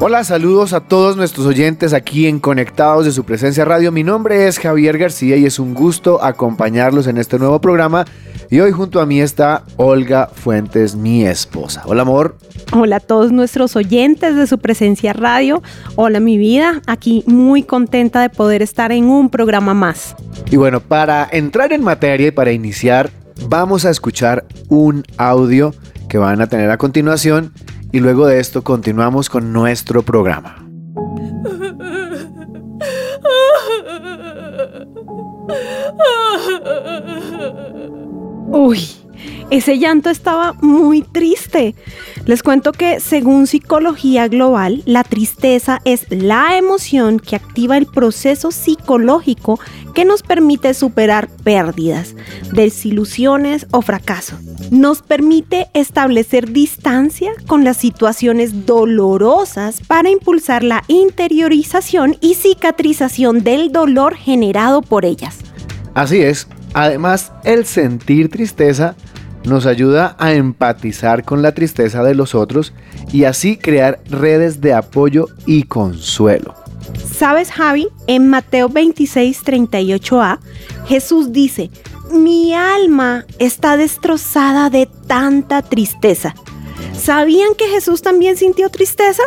Hola, saludos a todos nuestros oyentes aquí en Conectados de su presencia radio. Mi nombre es Javier García y es un gusto acompañarlos en este nuevo programa. Y hoy junto a mí está Olga Fuentes, mi esposa. Hola, amor. Hola a todos nuestros oyentes de su presencia radio. Hola, mi vida. Aquí muy contenta de poder estar en un programa más. Y bueno, para entrar en materia y para iniciar, vamos a escuchar un audio que van a tener a continuación y luego de esto continuamos con nuestro programa. Uy, ese llanto estaba muy triste. Les cuento que según Psicología Global, la tristeza es la emoción que activa el proceso psicológico que nos permite superar pérdidas, desilusiones o fracasos. Nos permite establecer distancia con las situaciones dolorosas para impulsar la interiorización y cicatrización del dolor generado por ellas. Así es, además el sentir tristeza nos ayuda a empatizar con la tristeza de los otros y así crear redes de apoyo y consuelo. ¿Sabes, Javi? En Mateo 26, 38a, Jesús dice, mi alma está destrozada de tanta tristeza. ¿Sabían que Jesús también sintió tristeza?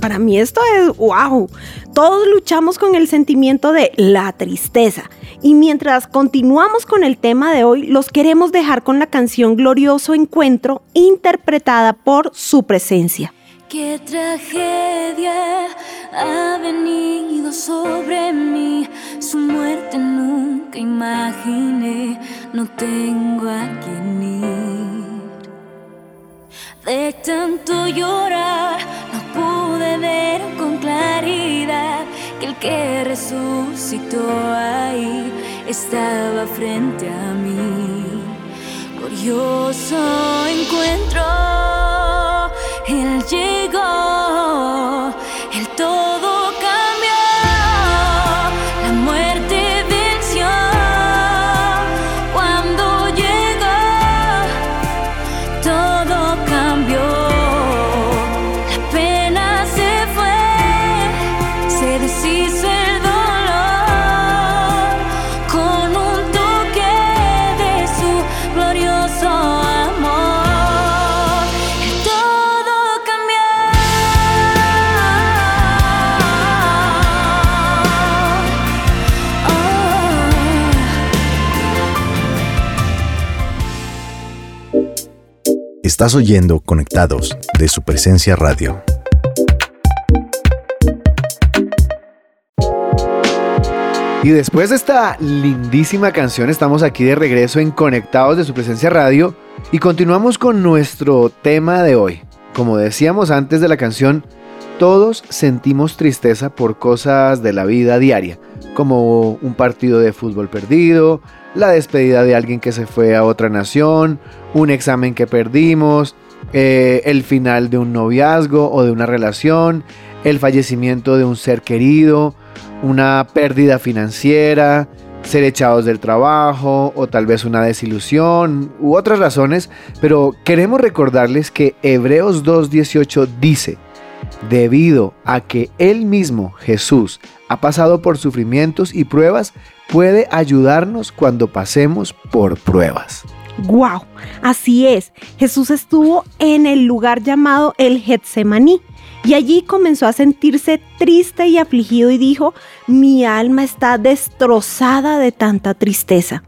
Para mí esto es wow. Todos luchamos con el sentimiento de la tristeza. Y mientras continuamos con el tema de hoy, los queremos dejar con la canción Glorioso Encuentro, interpretada por su presencia. Qué tragedia ha venido sobre mí, su muerte imaginé, no tengo a quien ir. De tanto llorar, no pude ver con claridad que el que resucitó ahí estaba frente a mí. Glorioso encuentro, Él llegó, Estás oyendo Conectados de su presencia radio. Y después de esta lindísima canción estamos aquí de regreso en Conectados de su presencia radio y continuamos con nuestro tema de hoy. Como decíamos antes de la canción, todos sentimos tristeza por cosas de la vida diaria, como un partido de fútbol perdido, la despedida de alguien que se fue a otra nación, un examen que perdimos, eh, el final de un noviazgo o de una relación, el fallecimiento de un ser querido, una pérdida financiera, ser echados del trabajo o tal vez una desilusión u otras razones, pero queremos recordarles que Hebreos 2.18 dice, debido a que Él mismo, Jesús, ha pasado por sufrimientos y pruebas, puede ayudarnos cuando pasemos por pruebas. ¡Wow! Así es, Jesús estuvo en el lugar llamado el Getsemaní y allí comenzó a sentirse triste y afligido y dijo, mi alma está destrozada de tanta tristeza.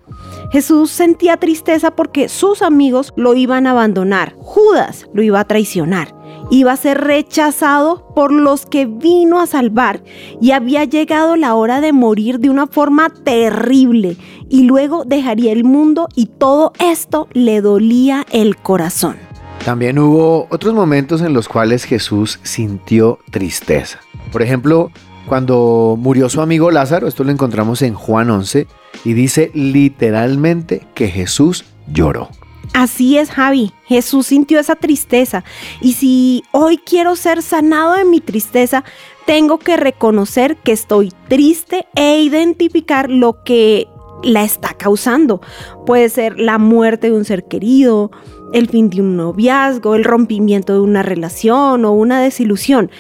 Jesús sentía tristeza porque sus amigos lo iban a abandonar, Judas lo iba a traicionar, iba a ser rechazado por los que vino a salvar y había llegado la hora de morir de una forma terrible y luego dejaría el mundo y todo esto le dolía el corazón. También hubo otros momentos en los cuales Jesús sintió tristeza. Por ejemplo, cuando murió su amigo Lázaro, esto lo encontramos en Juan 11, y dice literalmente que Jesús lloró. Así es, Javi. Jesús sintió esa tristeza. Y si hoy quiero ser sanado de mi tristeza, tengo que reconocer que estoy triste e identificar lo que la está causando. Puede ser la muerte de un ser querido, el fin de un noviazgo, el rompimiento de una relación o una desilusión,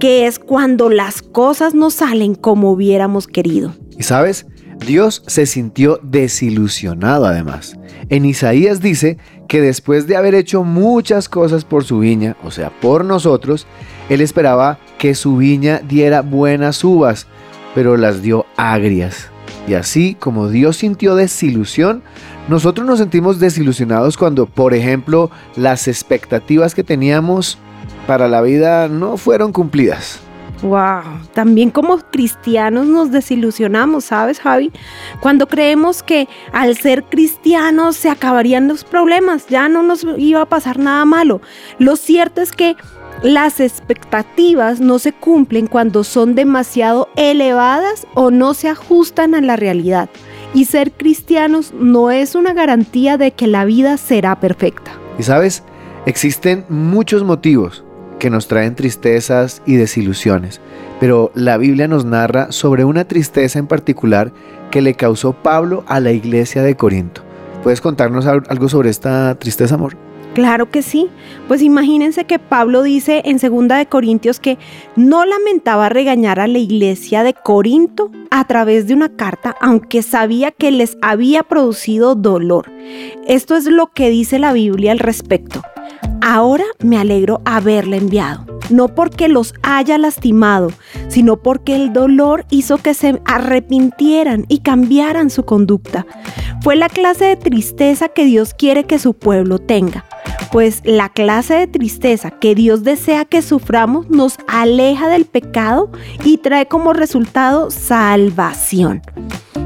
que es cuando las cosas no salen como hubiéramos querido. Y sabes, Dios se sintió desilusionado además. En Isaías dice que después de haber hecho muchas cosas por su viña, o sea, por nosotros, Él esperaba que su viña diera buenas uvas, pero las dio agrias. Y así como Dios sintió desilusión, nosotros nos sentimos desilusionados cuando, por ejemplo, las expectativas que teníamos para la vida no fueron cumplidas. Wow, también como cristianos nos desilusionamos, ¿sabes, Javi? Cuando creemos que al ser cristianos se acabarían los problemas, ya no nos iba a pasar nada malo. Lo cierto es que las expectativas no se cumplen cuando son demasiado elevadas o no se ajustan a la realidad. Y ser cristianos no es una garantía de que la vida será perfecta. Y sabes, existen muchos motivos que nos traen tristezas y desilusiones, pero la Biblia nos narra sobre una tristeza en particular que le causó Pablo a la iglesia de Corinto. ¿Puedes contarnos algo sobre esta tristeza, amor? Claro que sí. Pues imagínense que Pablo dice en 2 de Corintios que no lamentaba regañar a la iglesia de Corinto a través de una carta, aunque sabía que les había producido dolor. Esto es lo que dice la Biblia al respecto. Ahora me alegro haberle enviado, no porque los haya lastimado, sino porque el dolor hizo que se arrepintieran y cambiaran su conducta. Fue la clase de tristeza que Dios quiere que su pueblo tenga, pues la clase de tristeza que Dios desea que suframos nos aleja del pecado y trae como resultado salvación.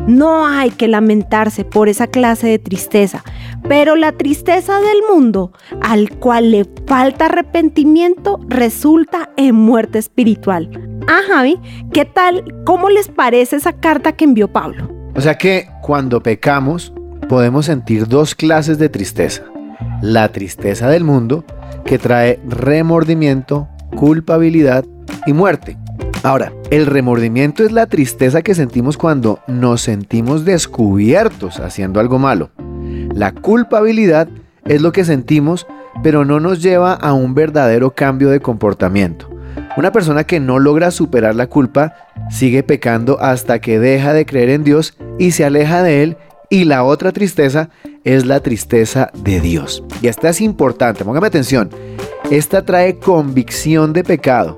No hay que lamentarse por esa clase de tristeza, pero la tristeza del mundo, al cual le falta arrepentimiento, resulta en muerte espiritual. Ah, Javi, ¿qué tal? ¿Cómo les parece esa carta que envió Pablo? O sea que cuando pecamos podemos sentir dos clases de tristeza. La tristeza del mundo, que trae remordimiento, culpabilidad y muerte. Ahora, el remordimiento es la tristeza que sentimos cuando nos sentimos descubiertos haciendo algo malo. La culpabilidad es lo que sentimos, pero no nos lleva a un verdadero cambio de comportamiento. Una persona que no logra superar la culpa sigue pecando hasta que deja de creer en Dios y se aleja de Él. Y la otra tristeza es la tristeza de Dios. Y esta es importante, póngame atención. Esta trae convicción de pecado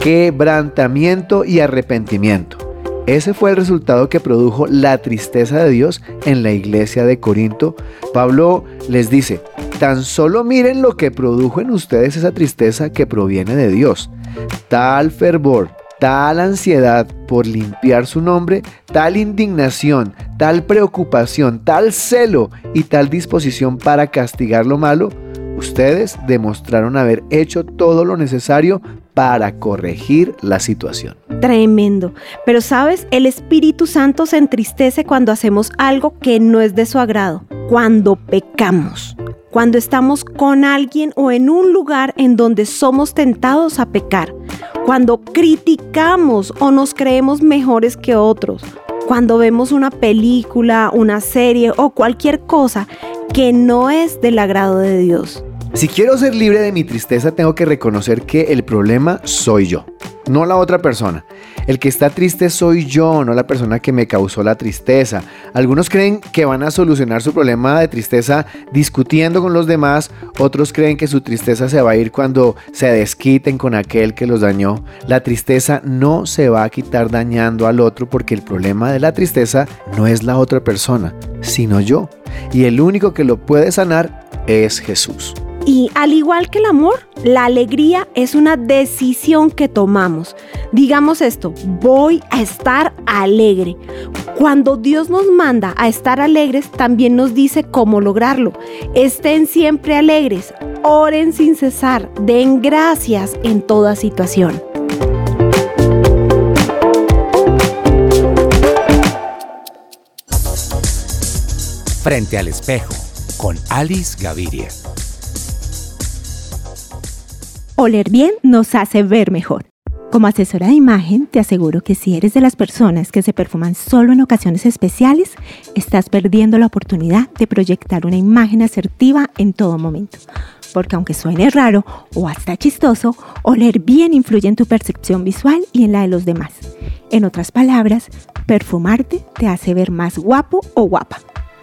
quebrantamiento y arrepentimiento. Ese fue el resultado que produjo la tristeza de Dios en la iglesia de Corinto. Pablo les dice, tan solo miren lo que produjo en ustedes esa tristeza que proviene de Dios. Tal fervor, tal ansiedad por limpiar su nombre, tal indignación, tal preocupación, tal celo y tal disposición para castigar lo malo, ustedes demostraron haber hecho todo lo necesario para corregir la situación. Tremendo. Pero sabes, el Espíritu Santo se entristece cuando hacemos algo que no es de su agrado, cuando pecamos, cuando estamos con alguien o en un lugar en donde somos tentados a pecar, cuando criticamos o nos creemos mejores que otros, cuando vemos una película, una serie o cualquier cosa que no es del agrado de Dios. Si quiero ser libre de mi tristeza, tengo que reconocer que el problema soy yo, no la otra persona. El que está triste soy yo, no la persona que me causó la tristeza. Algunos creen que van a solucionar su problema de tristeza discutiendo con los demás, otros creen que su tristeza se va a ir cuando se desquiten con aquel que los dañó. La tristeza no se va a quitar dañando al otro porque el problema de la tristeza no es la otra persona, sino yo. Y el único que lo puede sanar es Jesús. Y al igual que el amor, la alegría es una decisión que tomamos. Digamos esto, voy a estar alegre. Cuando Dios nos manda a estar alegres, también nos dice cómo lograrlo. Estén siempre alegres, oren sin cesar, den gracias en toda situación. Frente al espejo, con Alice Gaviria. Oler bien nos hace ver mejor. Como asesora de imagen, te aseguro que si eres de las personas que se perfuman solo en ocasiones especiales, estás perdiendo la oportunidad de proyectar una imagen asertiva en todo momento. Porque aunque suene raro o hasta chistoso, oler bien influye en tu percepción visual y en la de los demás. En otras palabras, perfumarte te hace ver más guapo o guapa.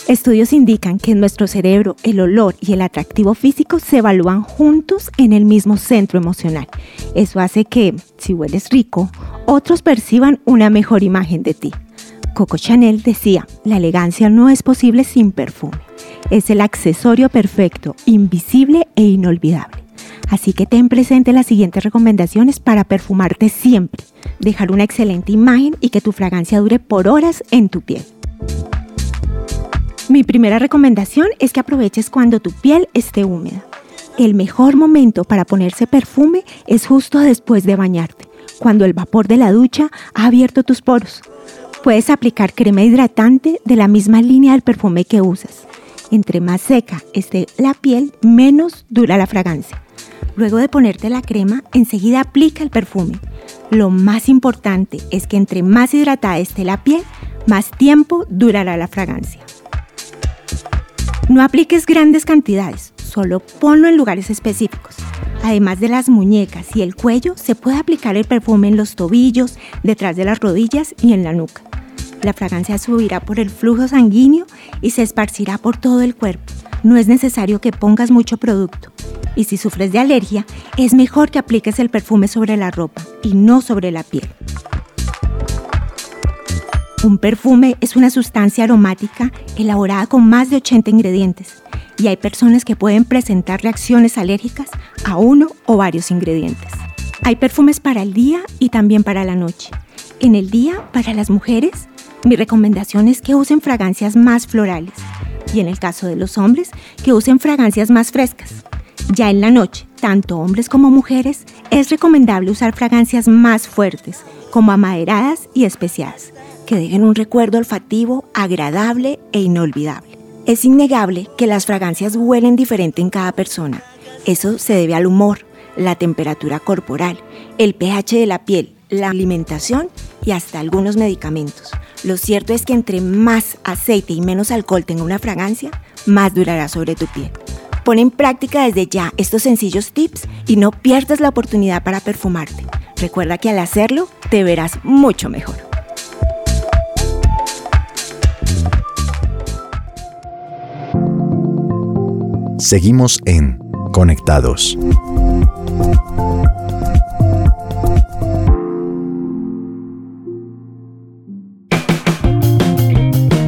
Estudios indican que en nuestro cerebro el olor y el atractivo físico se evalúan juntos en el mismo centro emocional. Eso hace que, si hueles rico, otros perciban una mejor imagen de ti. Coco Chanel decía, la elegancia no es posible sin perfume. Es el accesorio perfecto, invisible e inolvidable. Así que ten presente las siguientes recomendaciones para perfumarte siempre, dejar una excelente imagen y que tu fragancia dure por horas en tu piel. Mi primera recomendación es que aproveches cuando tu piel esté húmeda. El mejor momento para ponerse perfume es justo después de bañarte, cuando el vapor de la ducha ha abierto tus poros. Puedes aplicar crema hidratante de la misma línea del perfume que usas. Entre más seca esté la piel, menos dura la fragancia. Luego de ponerte la crema, enseguida aplica el perfume. Lo más importante es que entre más hidratada esté la piel, más tiempo durará la fragancia. No apliques grandes cantidades, solo ponlo en lugares específicos. Además de las muñecas y el cuello, se puede aplicar el perfume en los tobillos, detrás de las rodillas y en la nuca. La fragancia subirá por el flujo sanguíneo y se esparcirá por todo el cuerpo. No es necesario que pongas mucho producto. Y si sufres de alergia, es mejor que apliques el perfume sobre la ropa y no sobre la piel. Un perfume es una sustancia aromática elaborada con más de 80 ingredientes y hay personas que pueden presentar reacciones alérgicas a uno o varios ingredientes. Hay perfumes para el día y también para la noche. En el día, para las mujeres, mi recomendación es que usen fragancias más florales y en el caso de los hombres, que usen fragancias más frescas. Ya en la noche, tanto hombres como mujeres, es recomendable usar fragancias más fuertes, como amaderadas y especiadas que dejen un recuerdo olfativo agradable e inolvidable. Es innegable que las fragancias huelen diferente en cada persona. Eso se debe al humor, la temperatura corporal, el pH de la piel, la alimentación y hasta algunos medicamentos. Lo cierto es que entre más aceite y menos alcohol tenga una fragancia, más durará sobre tu piel. Pon en práctica desde ya estos sencillos tips y no pierdas la oportunidad para perfumarte. Recuerda que al hacerlo te verás mucho mejor. Seguimos en Conectados.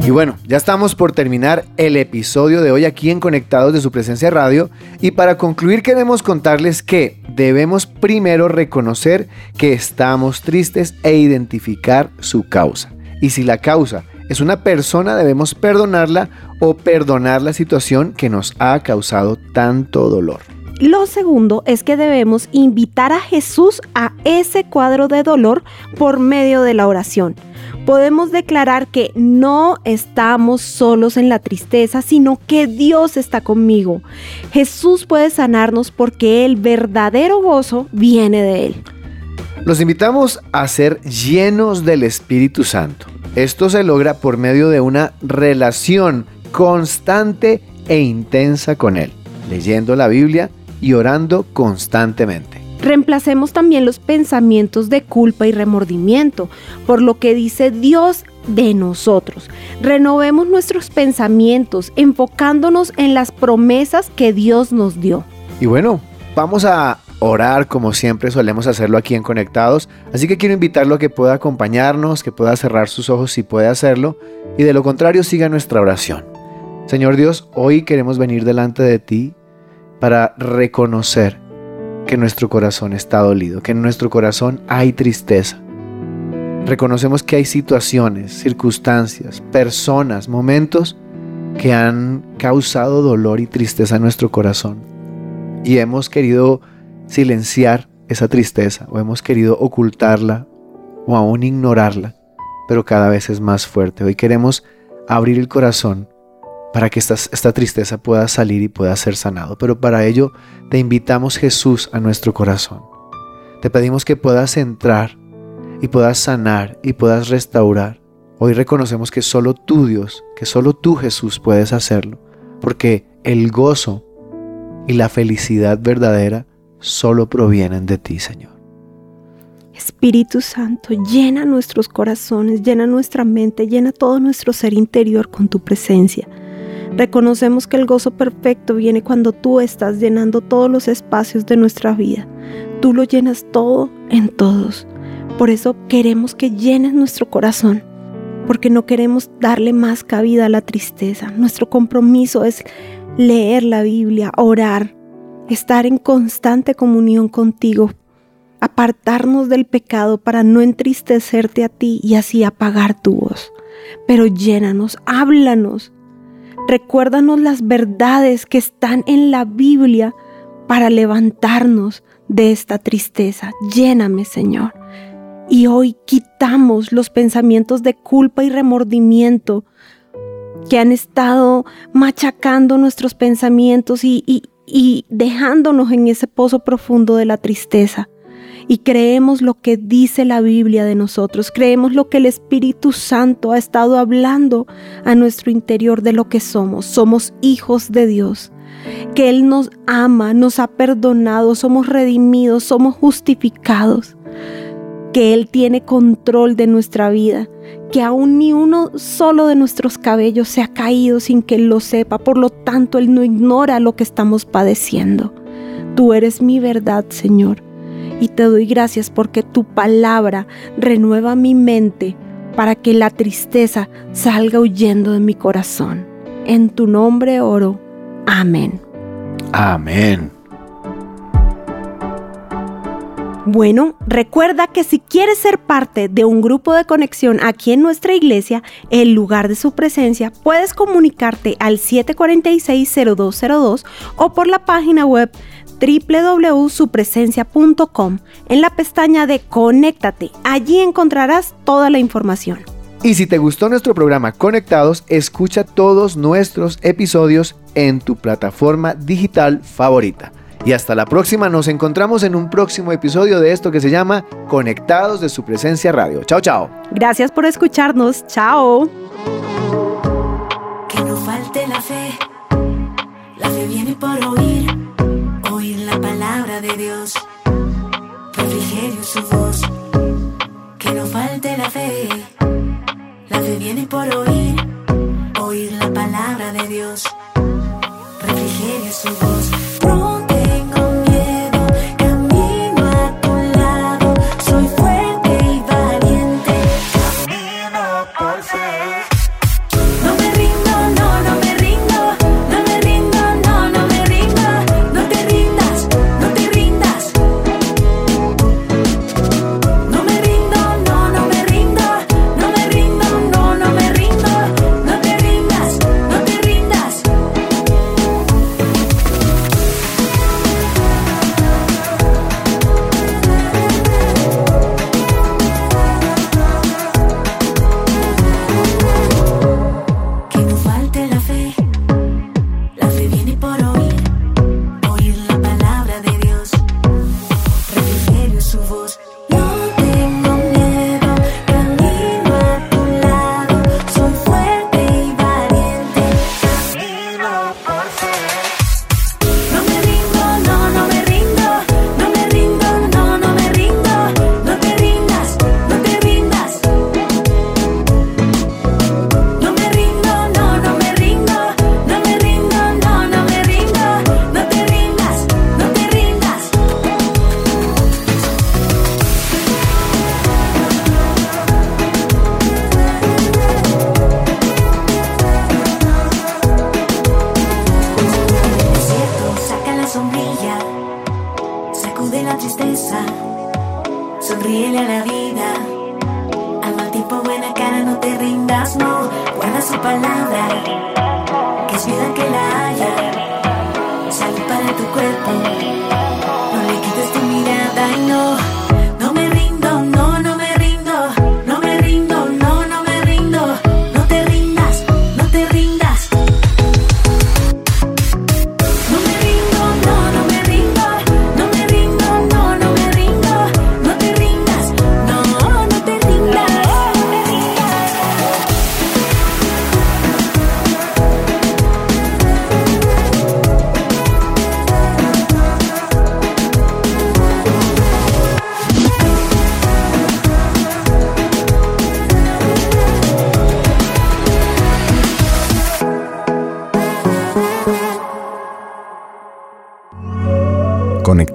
Y bueno, ya estamos por terminar el episodio de hoy aquí en Conectados de su presencia radio. Y para concluir queremos contarles que debemos primero reconocer que estamos tristes e identificar su causa. Y si la causa es una persona, debemos perdonarla o perdonar la situación que nos ha causado tanto dolor. Lo segundo es que debemos invitar a Jesús a ese cuadro de dolor por medio de la oración. Podemos declarar que no estamos solos en la tristeza, sino que Dios está conmigo. Jesús puede sanarnos porque el verdadero gozo viene de Él. Los invitamos a ser llenos del Espíritu Santo. Esto se logra por medio de una relación constante e intensa con Él, leyendo la Biblia y orando constantemente. Reemplacemos también los pensamientos de culpa y remordimiento por lo que dice Dios de nosotros. Renovemos nuestros pensamientos enfocándonos en las promesas que Dios nos dio. Y bueno, vamos a orar como siempre solemos hacerlo aquí en Conectados. Así que quiero invitarlo a que pueda acompañarnos, que pueda cerrar sus ojos si puede hacerlo. Y de lo contrario siga nuestra oración. Señor Dios, hoy queremos venir delante de ti para reconocer que nuestro corazón está dolido, que en nuestro corazón hay tristeza. Reconocemos que hay situaciones, circunstancias, personas, momentos que han causado dolor y tristeza en nuestro corazón. Y hemos querido silenciar esa tristeza o hemos querido ocultarla o aún ignorarla, pero cada vez es más fuerte. Hoy queremos abrir el corazón para que esta, esta, tristeza pueda salir y pueda ser sanado. Pero para ello te invitamos Jesús a nuestro corazón. Te pedimos que puedas entrar y puedas sanar y puedas restaurar. Hoy reconocemos que solo tú Dios, que solo tú Jesús puedes hacerlo, porque el gozo y la felicidad verdadera solo provienen de ti, Señor. Espíritu Santo, llena nuestros corazones, llena nuestra mente, llena todo nuestro ser interior con tu presencia. Reconocemos que el gozo perfecto viene cuando tú estás llenando todos los espacios de nuestra vida. Tú lo llenas todo en todos. Por eso queremos que llenes nuestro corazón, porque no queremos darle más cabida a la tristeza. Nuestro compromiso es leer la Biblia, orar, estar en constante comunión contigo, apartarnos del pecado para no entristecerte a ti y así apagar tu voz. Pero llénanos, háblanos, recuérdanos las verdades que están en la Biblia para levantarnos de esta tristeza. Lléname, Señor. Y hoy quitamos los pensamientos de culpa y remordimiento que han estado machacando nuestros pensamientos y, dejándonos en ese pozo profundo de la tristeza. Y creemos lo que dice la Biblia de nosotros, creemos lo que el Espíritu Santo ha estado hablando a nuestro interior de lo que somos. Somos hijos de Dios, que Él nos ama, nos ha perdonado, somos redimidos, somos justificados, que Él tiene control de nuestra vida, que aún ni uno solo de nuestros cabellos se ha caído sin que Él lo sepa, por lo tanto Él no ignora lo que estamos padeciendo. Tú eres mi verdad, Señor y te doy gracias porque tu palabra renueva mi mente para que la tristeza salga huyendo de mi corazón. En tu nombre oro. Amén. Amén. Bueno, recuerda que si quieres ser parte de un grupo de conexión aquí en nuestra iglesia, el lugar de su presencia, puedes comunicarte al 746-0202 o por la página web www.supresencia.com en la pestaña de Conéctate. Allí encontrarás toda la información. Y si te gustó nuestro programa Conectados, escucha todos nuestros episodios en tu plataforma digital favorita. Y hasta la próxima, nos encontramos en un próximo episodio de esto que se llama Conectados de su presencia radio. Chao, chao. Gracias por escucharnos. Chao. Que no falte la fe. La fe viene por oír palabra de Dios, refrigerio su voz, que no falte la fe. La fe viene por oír, oír la palabra de Dios, refrigerio su voz.